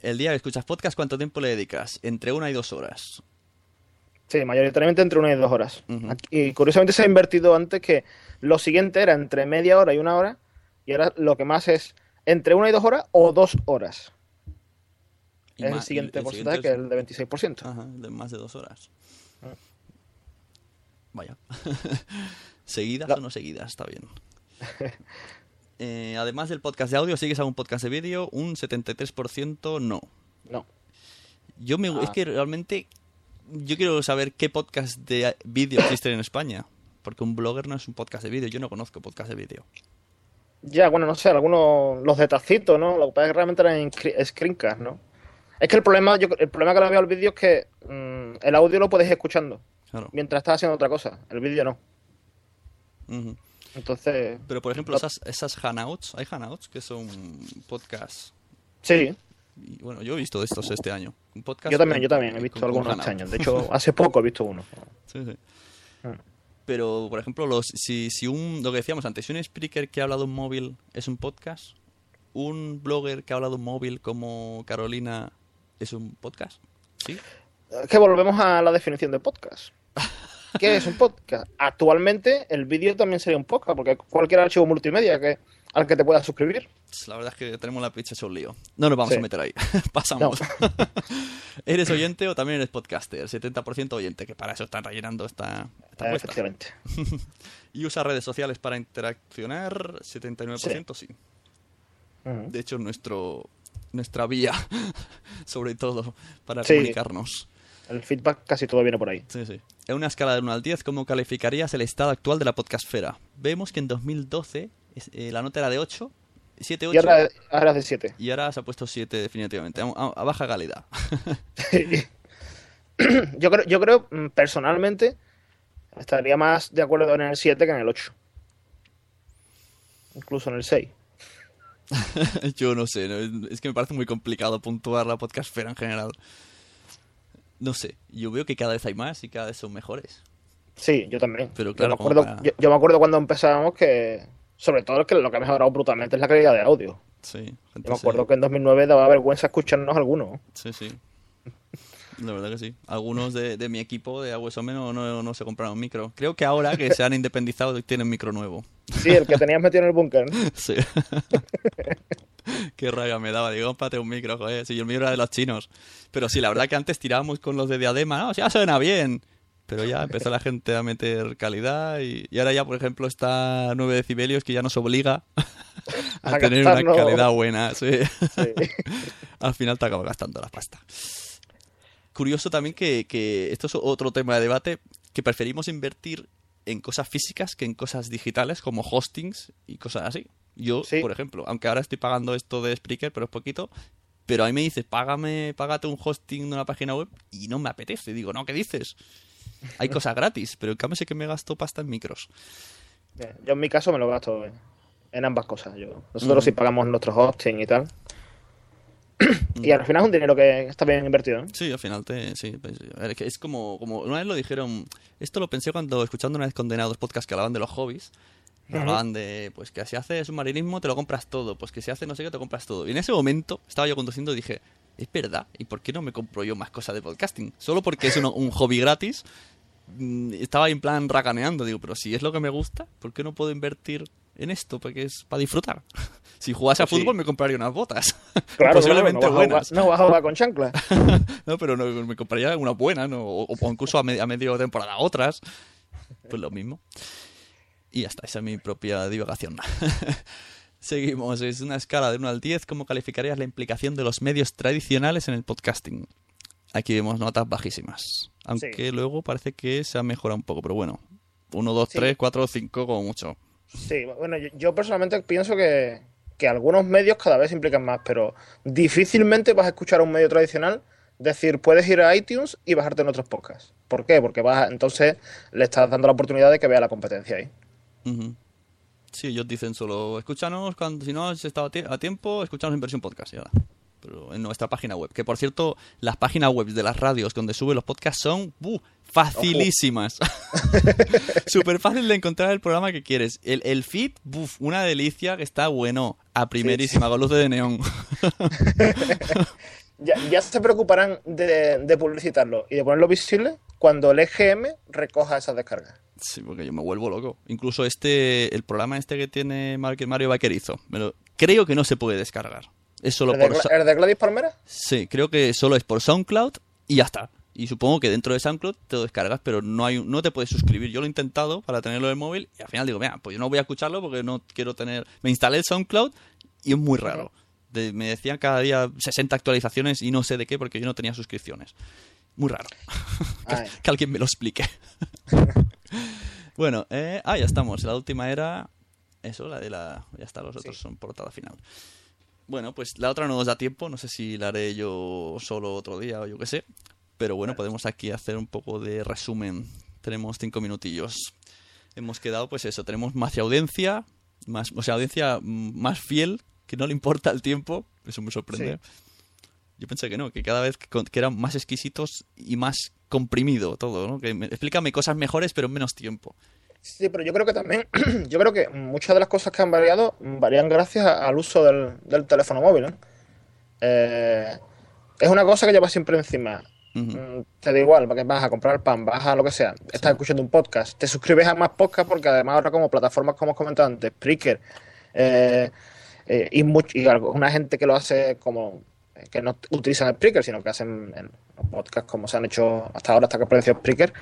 El día que escuchas podcast, ¿cuánto tiempo le dedicas? Entre una y dos horas. Sí, mayoritariamente entre una y dos horas. Y curiosamente se ha invertido antes que lo siguiente era entre media hora y una hora, y ahora lo que más es entre una y dos horas o dos horas. Es el siguiente el porcentaje, siguiente que es el de 26%. Ajá, de más de dos horas. Ah. Vaya. ¿Seguidas o no seguidas? Está bien. Eh, además del podcast de audio, ¿sigues algún podcast de vídeo? Un 73% no. No. Yo me, Ah. es que realmente yo quiero saber qué podcast de vídeo existen en España. Porque un blogger no es un podcast de vídeo. Yo no conozco podcast de vídeo. Ya, bueno, no sé, algunos, los de Tacito, ¿no? Lo que pasa es que realmente eran scre- screencast, ¿no? Es que el problema, yo, el problema que le veo al vídeo es que mm, el audio lo puedes ir escuchando Claro. mientras estás haciendo otra cosa, el vídeo no. Entonces, Pero por ejemplo, esas, esas hangouts, hay hangouts que son podcasts. sí, Y, bueno, yo he visto de estos este año. Un podcast yo también, con- yo también he con- visto con algunos Hangout. este año. De hecho, hace poco he visto uno. Sí, sí. Pero, por ejemplo, los, si, si un, lo que decíamos antes, si un speaker que habla de un móvil es un podcast, un blogger que habla de un móvil como Carolina es un podcast, ¿sí? Es que volvemos a la definición de podcast. ¿Qué es un podcast? Actualmente el vídeo también sería un podcast, porque cualquier archivo multimedia que, al que te puedas suscribir. La verdad es que tenemos la picha hecho un lío. No nos vamos Sí. a meter ahí. Pasamos. ¿Eres oyente o también eres podcaster? 70% oyente, que para eso están rellenando esta, esta Eh, efectivamente. Y usa redes sociales para interaccionar, 79% sí. Ujú. De hecho, nuestro nuestra vía, sobre todo, para Sí. comunicarnos. El feedback casi todo viene por ahí. Sí, sí. En una escala de 1 al 10, ¿cómo calificarías el estado actual de la podcastfera? Vemos que en 2012 es- eh, la nota era de 8, 7, 8, Y ahora, ahora de 7. y ahora se ha puesto 7 definitivamente, a, a- baja calidad. yo creo, yo creo, mm, personalmente, estaría más de acuerdo en el 7 que en el 8. Incluso en el 6. Yo no sé, no- es que me parece muy complicado puntuar la podcastfera en general. No sé, yo veo que cada vez hay más y cada vez son mejores. Sí, yo también. Pero Yo claro, me como acuerdo, para- yo, yo me acuerdo cuando empezábamos que, sobre todo, que lo que ha mejorado brutalmente es la calidad de audio. Sí, Yo me acuerdo que en 2009 daba vergüenza escucharnos algunos. Sí, sí. La verdad que sí. Algunos de, de mi equipo de Aguesome no, no, no se compraron micro. Creo que ahora que se han independizado tienen micro nuevo. Sí, el que tenías metido en el búnker. ¿no? Sí. Qué rabia me daba. Digo, cómprate un micro, joder. Si el mío era de los chinos. Pero sí, la verdad que antes tirábamos con los de diadema. No, ya suena bien. Pero ya empezó la gente a meter calidad y, y ahora ya, por ejemplo, está 9 decibelios que ya nos obliga a, A tener una calidad buena. Sí. Sí. Al final te acabas gastando la pasta. Curioso también que, que esto es otro tema de debate, que preferimos invertir en cosas físicas que en cosas digitales, como hostings y cosas así. Yo, Sí. por ejemplo, aunque ahora estoy pagando esto de Spreaker, pero es poquito, pero a mí me dices, págame, págate un hosting de una página web y no me apetece. Digo, no, ¿qué dices? Hay cosas gratis, pero en cambio sé que me gasto pasta en micros. Yo en mi caso me lo gasto en, ambas cosas. Yo, nosotros sí pagamos nuestros hosting y tal. y al final es un dinero que está bien invertido. Sí, al final te, sí, pues, es como, como una vez lo dijeron, esto lo pensé cuando escuchando una vez condenados podcast que hablaban de los hobbies, y hablaban de, pues que si haces submarinismo te lo compras todo, pues que si haces no sé qué te compras todo. Y en ese momento estaba yo conduciendo y dije, es verdad, ¿y por qué no me compro yo más cosas de podcasting? Solo porque es uno- un hobby gratis. Mm, Estaba ahí en plan racaneando, digo, pero si es lo que me gusta, ¿por qué no puedo invertir en esto? Porque es para disfrutar. Si jugase a Pues sí. fútbol me compraría unas botas. Claro, Posiblemente claro, no, buenas. jugar, no vas a jugar con chancla. No, pero no, me compraría una buena, ¿no? O, o incluso a, me- a medio temporada otras. Pues lo mismo. Y ya está, esa es mi propia divagación. Seguimos, es una escala de 1 al 10. ¿Cómo calificarías la implicación de los medios tradicionales en el podcasting? Aquí vemos notas bajísimas. Aunque Sí. luego parece que se ha mejorado un poco, pero bueno. 1, 2, Sí. 3, 4, 5 como mucho. Sí, bueno, yo, yo personalmente pienso que, que algunos medios cada vez implican más, pero difícilmente vas a escuchar a un medio tradicional decir, puedes ir a iTunes y bajarte en otros podcasts. ¿Por qué? Porque vas a- entonces le estás dando la oportunidad de que vea la competencia ahí. Sí, ellos dicen solo, escúchanos cuando si no has estado a tie- a tiempo, escúchanos en versión podcast y ahora. Pero en nuestra página web. Que por cierto, las páginas web de las radios donde suben los podcasts son ¡buh! facilísimas. Súper fácil de encontrar el programa que quieres. El, el feed, ¡buf! una delicia que está bueno. A primerísima, con luces de neón. Ya, ya se preocuparán de, de publicitarlo y de ponerlo visible cuando el EGM recoja esas descargas. Sí, porque yo me vuelvo loco. Incluso este, el programa este que tiene Mario Vaquerizo, me lo- creo que no se puede descargar. Es solo ¿El de, por... Sa- el de Gladys Palmera? Sí, creo que solo es por SoundCloud y ya está. Y supongo que dentro de SoundCloud te lo descargas, pero no hay no te puedes suscribir. Yo lo he intentado para tenerlo en el móvil y al final digo, mira, pues yo no voy a escucharlo porque no quiero tener... Me instalé el SoundCloud y es muy raro. De- me decían cada día 60 actualizaciones y no sé de qué porque yo no tenía suscripciones. Muy raro. que, alguien me lo explique. bueno, eh, ah, ya estamos. La última era... Eso, la de la... Ya está, los otros Sí. son portada final. Bueno, pues la otra no nos da tiempo, no sé si la haré yo solo otro día o yo qué sé. Pero bueno, podemos aquí hacer un poco de resumen. Tenemos cinco minutillos. Hemos quedado, pues eso, tenemos más audiencia, más, o sea, audiencia mm, más fiel, que no le importa el tiempo. Eso me sorprende. Yo pensé que no, que cada vez que, eran más exquisitos y más comprimido todo, ¿no? Que me- explícame cosas mejores pero en menos tiempo. Sí, pero yo creo que también, yo creo que muchas de las cosas que han variado varían gracias al uso del, del teléfono móvil. ¿eh? Eh, es una cosa que llevas siempre encima. Mm, Te da igual, porque vas a comprar pan, vas a lo que sea, estás escuchando un podcast, te suscribes a más podcasts porque además ahora como plataformas como hemos comentado antes, Spreaker, eh, eh, y, much- y alguna gente que lo hace como eh, que no utilizan Spreaker, sino que hacen en podcasts como se han hecho hasta ahora, hasta que apareció Spreaker,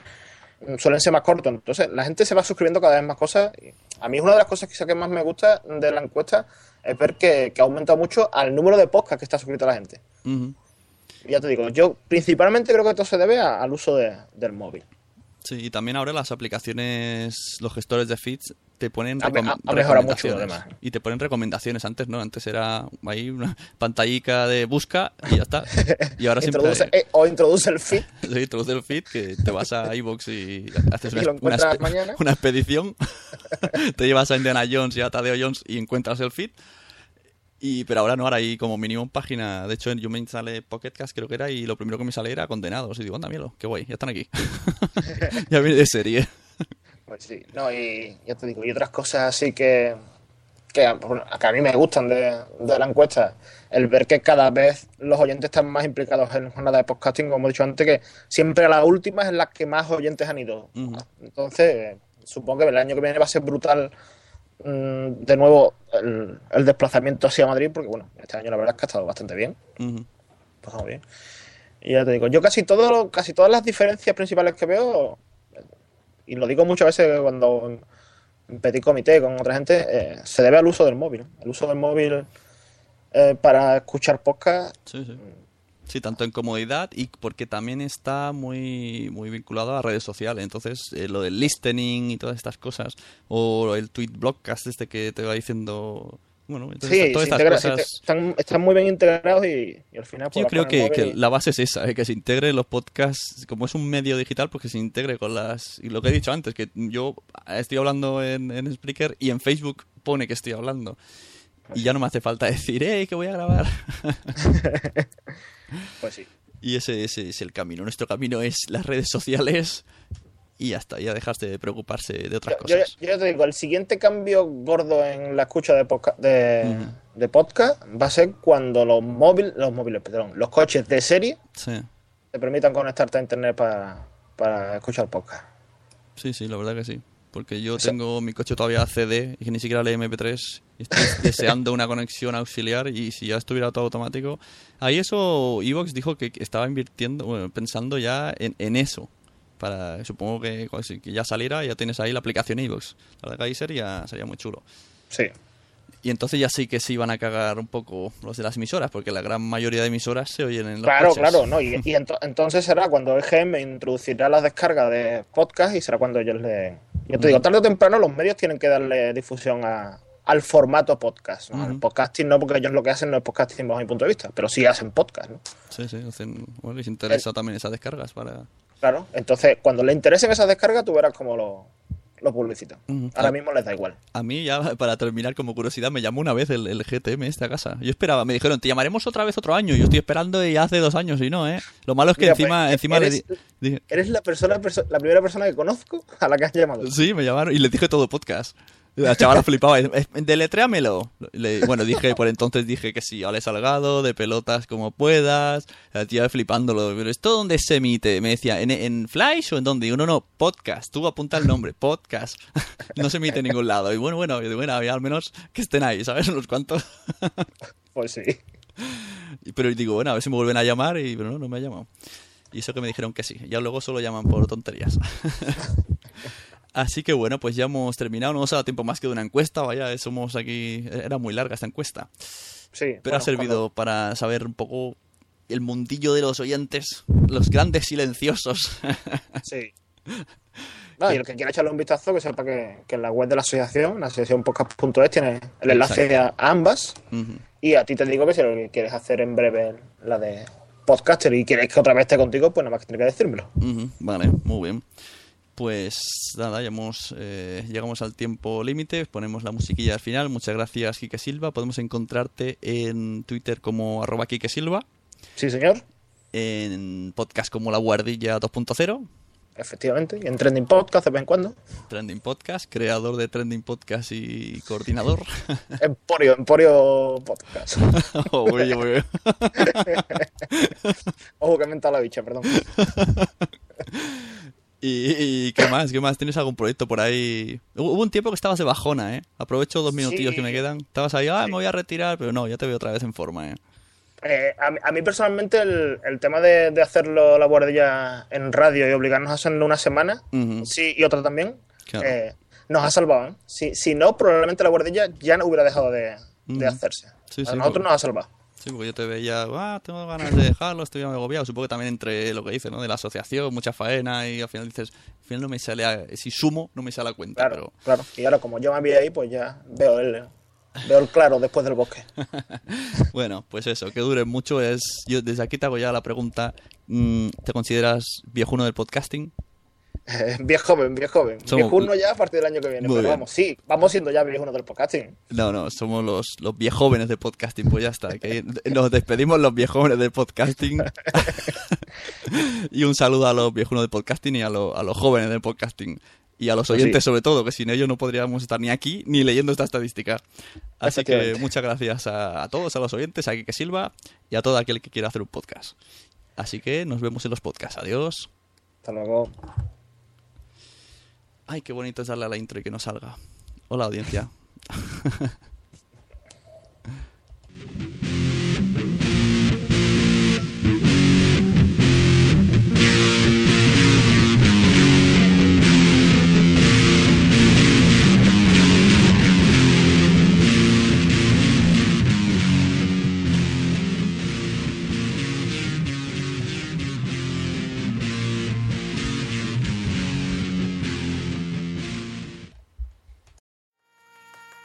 suelen ser más cortos. Entonces, la gente se va suscribiendo cada vez más cosas. A mí es una de las cosas quizá que más me gusta de la encuesta es ver que, que ha aumentado mucho al número de podcasts que está suscrito la gente. Y ya te digo, yo principalmente creo que esto se debe a- al uso de- del móvil. Sí, y también ahora las aplicaciones, los gestores de feeds te ponen Ha ha- mejorado mucho, además. Y te ponen recomendaciones antes, ¿no? Antes era ahí una pantallica de busca y ya está. Y ahora siempre Introduce, eh, o introduce el feed. Sí, introduce el feed que te vas a iBox y haces Y una, una mañana. una expedición. te llevas a Indiana Jones y a Tadeo Jones y encuentras el feed. Y, pero ahora no, ahora hay como mínimo página. De hecho, yo me instalé Pocket Cast, creo que era, y lo primero que me sale era condenados. Y digo, anda, míralo, qué guay, ya están aquí. ya viene de serie. Pues sí, no, y ya te digo, y otras cosas así que, que, a- que a mí me gustan de, de la encuesta. El ver que cada vez los oyentes están más implicados en jornada de podcasting, como he dicho antes, que siempre la última es en la que más oyentes han ido. Entonces, supongo que el año que viene va a ser brutal mm, de nuevo el, el desplazamiento hacia Madrid, porque bueno, este año la verdad es que ha estado bastante bien. Pasado bien. Y ya te digo, yo casi todo, casi todas las diferencias principales que veo, y lo digo muchas veces cuando en, petit comité con otra gente, eh, se debe al uso del móvil. El uso del móvil eh, para escuchar podcast, Sí, sí. Sí, tanto en comodidad y porque también está muy, muy vinculado a redes sociales. Entonces, eh, lo del listening y todas estas cosas, o el tweet blogcast este que te va diciendo... Bueno, entonces, sí, todas estas integra- cosas... se- están, están muy bien integrados y, y al final... pues, Yo creo que, móvil que y- la base es esa, eh, que se integre los podcasts, como es un medio digital, pues que se integre con las... Y lo que he dicho antes, que yo estoy hablando en, en Spreaker y en Facebook pone que estoy hablando. Y ya no me hace falta decir, ¡eh, que voy a grabar! Pues sí. y ese, ese es el camino. Nuestro camino es las redes sociales y ya está, ya dejaste de preocuparse de otras Yo, yo- cosas. yo ya te digo, el siguiente cambio gordo en la escucha de, podca- de, podcast va a ser cuando los móviles, los móviles, perdón, los coches de serie Sí, te permitan conectarte a internet para, para escuchar podcast. sí, sí, la verdad que sí. Porque yo O sea- tengo mi coche todavía CD y que ni siquiera lee MP3 y estoy deseando una conexión auxiliar y si ya estuviera todo automático. Ahí eso, Evox dijo que que estaba invirtiendo, bueno, pensando ya en, en eso. Para, supongo que, ya saliera, ya tienes ahí la aplicación Evox. La verdad que ahí sería, sería muy chulo. Sí. Y entonces ya sí que se iban a cagar un poco los de las emisoras, porque la gran mayoría de emisoras se oyen en los Claro, coches. claro, ¿no? Y, y ento- entonces será cuando EGM introducirá las descargas de podcast y será cuando ellos le... Yo te digo, tarde o temprano los medios tienen que darle difusión a- al formato podcast. ¿no? Al podcasting no, porque ellos lo que hacen no es podcasting bajo mi punto de vista, pero sí hacen podcast, ¿no? Sí, sí, hacen, bueno, les interesa también esas descargas para... Claro, entonces cuando le interesen esas descargas, tú verás cómo lo, lo publicitan. Ujú. Ahora Ah. mismo les da igual. A mí ya, para terminar, como curiosidad, me llamó una vez el, el GTM este a casa. Yo esperaba, me dijeron, te llamaremos otra vez otro año. Yo estoy esperando y hace dos años y no, ¿eh? Lo malo es que Mira, encima, pues, encima le eres- dije... Eres la persona, perso- la primera persona que conozco a la que has llamado. Sí, me llamaron y le dije todo podcast. La chavala flipaba. "Es- Deletréamelo. Le- bueno, dije, por entonces dije que sí, Ale Salgado, de pelotas como puedas. La tía flipándolo. Pero ¿esto dónde se emite? Me decía, ¿en, en Flash o en dónde? Digo, no, no, podcast. Tú apunta el nombre, podcast. no se emite en ningún lado. Y bueno, bueno, bueno, al menos que estén ahí, ¿sabes? Unos cuantos. Pues sí. Y- Pero digo, bueno, a ver si me vuelven a llamar. Y pero no, no me ha llamado. Y eso que me dijeron que sí. Ya luego solo llaman por tonterías. Así que bueno, pues ya hemos terminado. No nos ha dado tiempo más que de una encuesta. Vaya, somos aquí. Era muy larga esta encuesta. Sí. Pero bueno, ha servido para saber un poco el mundillo de los oyentes, los grandes silenciosos. cuando- Sí. No, y el que quiera echarle un vistazo, que sepa que, que en la web de la asociación, la asociación podcast.es, tiene el enlace a, ambas. Ujú. Y a ti te digo que si lo que quieres hacer en breve la de podcaster y quieres que otra vez esté contigo, pues nada más que tienes que decírmelo. Ujú, Vale, muy bien. Pues nada, ya hemos, eh, llegamos al tiempo límite, ponemos la musiquilla al final. Muchas gracias, Quique Silva. Podemos encontrarte en Twitter como arroba Quique Silva, Sí, señor. en podcast como La Guardilla 2.0 efectivamente. Y en Trending Podcast de vez en cuando. Trending Podcast, creador de Trending Podcast y coordinador. Emporio, Emporio Podcast. Oh. Ojo que me la bicha, perdón. ¿Y, y qué más? ¿Qué más? ¿Tienes algún proyecto por ahí? Hubo un tiempo que estabas de bajona, ¿eh? Aprovecho dos minutillos Sí. que me quedan. Estabas ahí, ah, me voy a retirar, pero no, ya te veo otra vez en forma, ¿eh? Eh, a, mí- a mí personalmente el, el tema de, de hacerlo la guardia en radio y obligarnos a hacerlo una semana, sí, y otra también, Claro. eh, nos ha salvado. ¿eh? Si, si no, probablemente la guardilla ya no hubiera dejado de, hacerse. Sí, a sí, nosotros nos ha salvado. Sí, porque yo te veía, ah, tengo ganas de dejarlo, estoy agobiado. Supongo que también entre lo que dices, ¿no? De la asociación, mucha faena y al final dices, al final no me sale, a- si sumo, no me sale a cuenta, Claro, pero... claro. Y ahora, como yo me vi ahí, pues ya veo el, veo el claro después del bosque. Bueno, pues eso, que dure mucho es... Yo desde aquí te hago ya la pregunta, mm, ¿te consideras viejuno del podcasting? Viejo joven, viejo joven. Somos- Viejuno ya a partir del año que viene. Muy Pero bien. vamos, sí, vamos siendo ya viejunos del podcasting. No, no, somos los, los viejóvenes del podcasting, pues ya está. Que nos despedimos los viejóvenes del podcasting. y un saludo a los viejunos del podcasting y a, lo- a los jóvenes del podcasting. Y a los Pues oyentes sí. sobre todo, que sin ellos no podríamos estar ni aquí ni leyendo esta estadística. Así que muchas gracias a, a todos, a los oyentes, a Kike Silva y a todo aquel que quiera hacer un podcast. Así que nos vemos en los podcasts. Adiós. Hasta luego. Ay, qué bonito es darle a la intro y que no salga. Hola, audiencia.